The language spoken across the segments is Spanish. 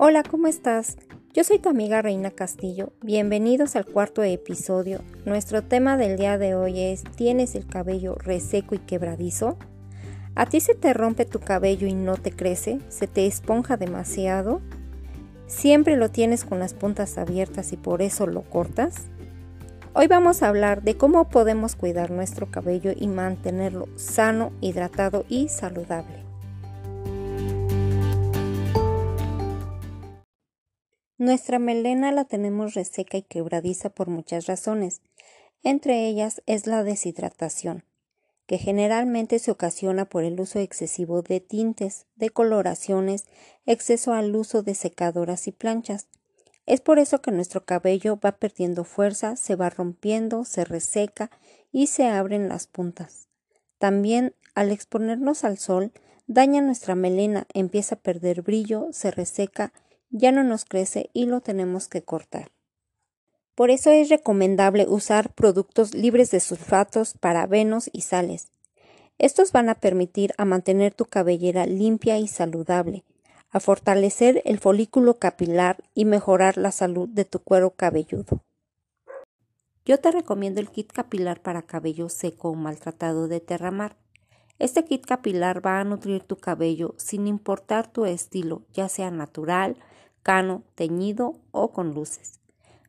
Hola, ¿cómo estás? Yo soy tu amiga Reina Castillo. Bienvenidos al cuarto episodio. Nuestro tema del día de hoy es ¿Tienes el cabello reseco y quebradizo? ¿A ti se te rompe tu cabello y no te crece? ¿Se te esponja demasiado? ¿Siempre lo tienes con las puntas abiertas y por eso lo cortas? Hoy vamos a hablar de cómo podemos cuidar nuestro cabello y mantenerlo sano, hidratado y saludable. Nuestra melena la tenemos reseca y quebradiza por muchas razones. Entre ellas es la deshidratación, que generalmente se ocasiona por el uso excesivo de tintes, decoloraciones, exceso al uso de secadoras y planchas. Es por eso que nuestro cabello va perdiendo fuerza, se va rompiendo, se reseca y se abren las puntas. También, al exponernos al sol, daña nuestra melena, empieza a perder brillo, se reseca ya no nos crece y lo tenemos que cortar. Por eso es recomendable usar productos libres de sulfatos, parabenos y sales. Estos van a permitir a mantener tu cabellera limpia y saludable, a fortalecer el folículo capilar y mejorar la salud de tu cuero cabelludo. Yo te recomiendo el kit capilar para cabello seco o maltratado de Terramar. Este kit capilar va a nutrir tu cabello sin importar tu estilo, ya sea natural, teñido o con luces.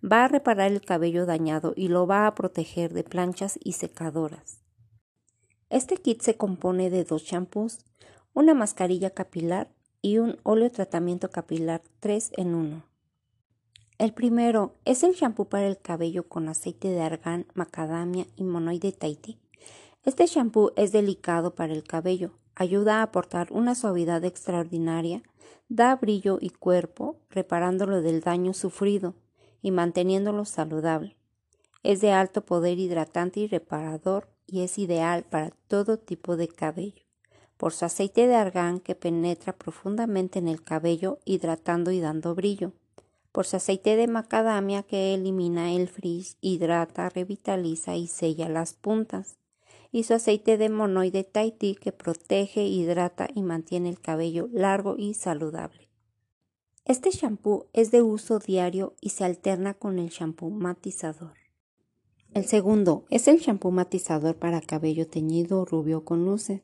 Va a reparar el cabello dañado y lo va a proteger de planchas y secadoras. Este kit se compone de dos champús, una mascarilla capilar y un óleo tratamiento capilar 3 en 1. El primero es el champú para el cabello con aceite de argán, macadamia y monoide Tahiti. Este champú es delicado para el cabello, ayuda a aportar una suavidad extraordinaria, da brillo y cuerpo, reparándolo del daño sufrido y manteniéndolo saludable. Es de alto poder hidratante y reparador y es ideal para todo tipo de cabello, por su aceite de argán que penetra profundamente en el cabello, hidratando y dando brillo, por su aceite de macadamia que elimina el frizz, hidrata, revitaliza y sella las puntas, y su aceite de monoide Tahiti que protege, hidrata y mantiene el cabello largo y saludable. Este shampoo es de uso diario y se alterna con el shampoo matizador. El segundo es el shampoo matizador para cabello teñido rubio con luces,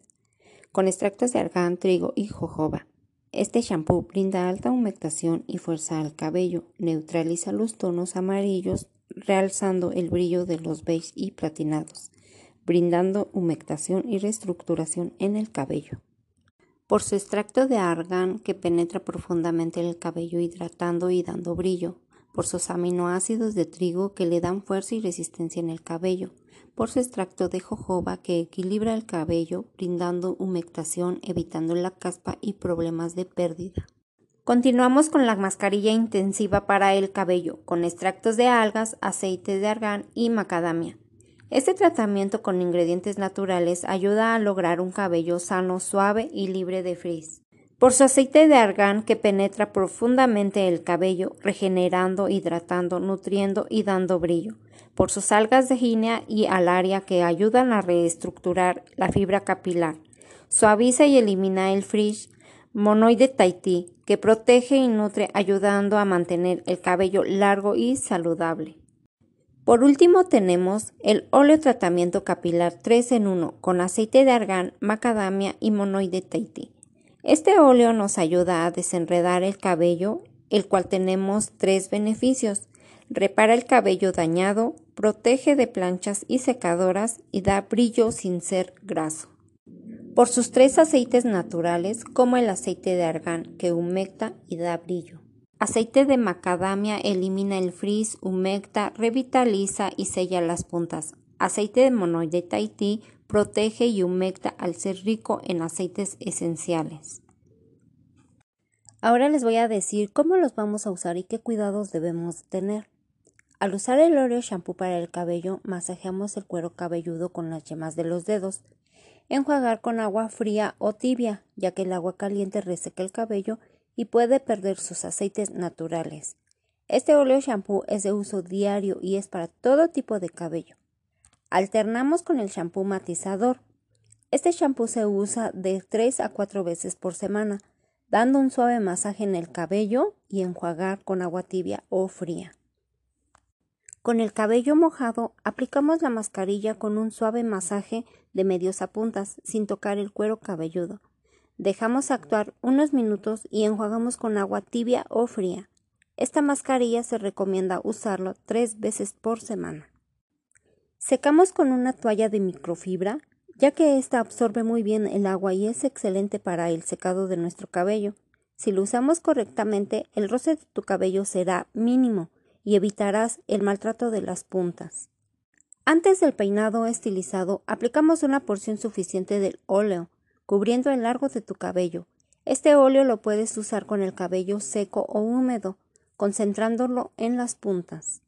con extractos de argán, trigo y jojoba. Este shampoo brinda alta humectación y fuerza al cabello, neutraliza los tonos amarillos, realzando el brillo de los beige y platinados, brindando humectación y reestructuración en el cabello. Por su extracto de argán que penetra profundamente en el cabello hidratando y dando brillo, por sus aminoácidos de trigo que le dan fuerza y resistencia en el cabello, por su extracto de jojoba que equilibra el cabello brindando humectación, evitando la caspa y problemas de pérdida. Continuamos con la mascarilla intensiva para el cabello, con extractos de algas, aceite de argán y macadamia. Este tratamiento con ingredientes naturales ayuda a lograr un cabello sano, suave y libre de frizz. Por su aceite de argán que penetra profundamente el cabello, regenerando, hidratando, nutriendo y dando brillo. Por sus algas de ginea y alaria que ayudan a reestructurar la fibra capilar. Suaviza y elimina el frizz. Monoide Tahiti que protege y nutre ayudando a mantener el cabello largo y saludable. Por último tenemos el óleo tratamiento capilar 3 en 1 con aceite de argán, macadamia y monoide Tahiti. Este óleo nos ayuda a desenredar el cabello, el cual tenemos tres beneficios. Repara el cabello dañado, protege de planchas y secadoras y da brillo sin ser graso. Por sus tres aceites naturales, como el aceite de argán que humecta y da brillo. Aceite de macadamia elimina el frizz, humecta, revitaliza y sella las puntas. Aceite de monoide Tahiti protege y humecta al ser rico en aceites esenciales. Ahora les voy a decir cómo los vamos a usar y qué cuidados debemos tener. Al usar el óleo shampoo para el cabello, masajeamos el cuero cabelludo con las yemas de los dedos. Enjuagar con agua fría o tibia, ya que el agua caliente reseca el cabello y puede perder sus aceites naturales. Este óleo shampoo es de uso diario y es para todo tipo de cabello. Alternamos con el shampoo matizador. Este shampoo se usa de 3 a 4 veces por semana. dando un suave masaje en el cabello y enjuagar con agua tibia o fría. Con el cabello mojado, aplicamos la mascarilla con un suave masaje de medios a puntas, sin tocar el cuero cabelludo. Dejamos actuar unos minutos y enjuagamos con agua tibia o fría. Esta mascarilla se recomienda usarlo tres veces por semana. Secamos con una toalla de microfibra, ya que ésta absorbe muy bien el agua y es excelente para el secado de nuestro cabello. Si lo usamos correctamente, el roce de tu cabello será mínimo y evitarás el maltrato de las puntas. Antes del peinado estilizado, aplicamos una porción suficiente del óleo, cubriendo el largo de tu cabello. Este óleo lo puedes usar con el cabello seco o húmedo, concentrándolo en las puntas.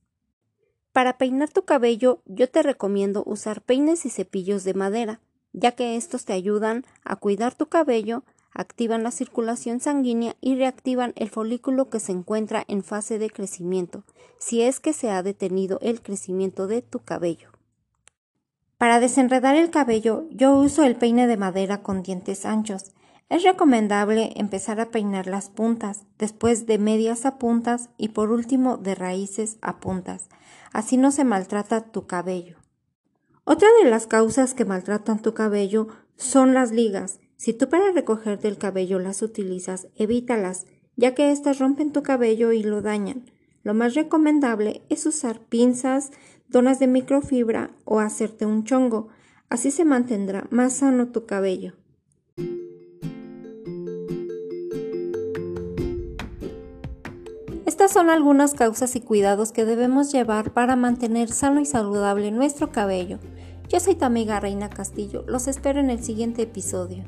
Para peinar tu cabello, yo te recomiendo usar peines y cepillos de madera, ya que estos te ayudan a cuidar tu cabello, activan la circulación sanguínea y reactivan el folículo que se encuentra en fase de crecimiento, si es que se ha detenido el crecimiento de tu cabello. Para desenredar el cabello, yo uso el peine de madera con dientes anchos. Es recomendable empezar a peinar las puntas, después de medias a puntas y por último de raíces a puntas. Así no se maltrata tu cabello. Otra de las causas que maltratan tu cabello son las ligas. Si tú para recogerte el cabello las utilizas, evítalas, ya que éstas rompen tu cabello y lo dañan. Lo más recomendable es usar pinzas, donas de microfibra o hacerte un chongo. Así se mantendrá más sano tu cabello. Estas son algunas causas y cuidados que debemos llevar para mantener sano y saludable nuestro cabello. Yo soy tu amiga Reina Castillo. Los espero en el siguiente episodio.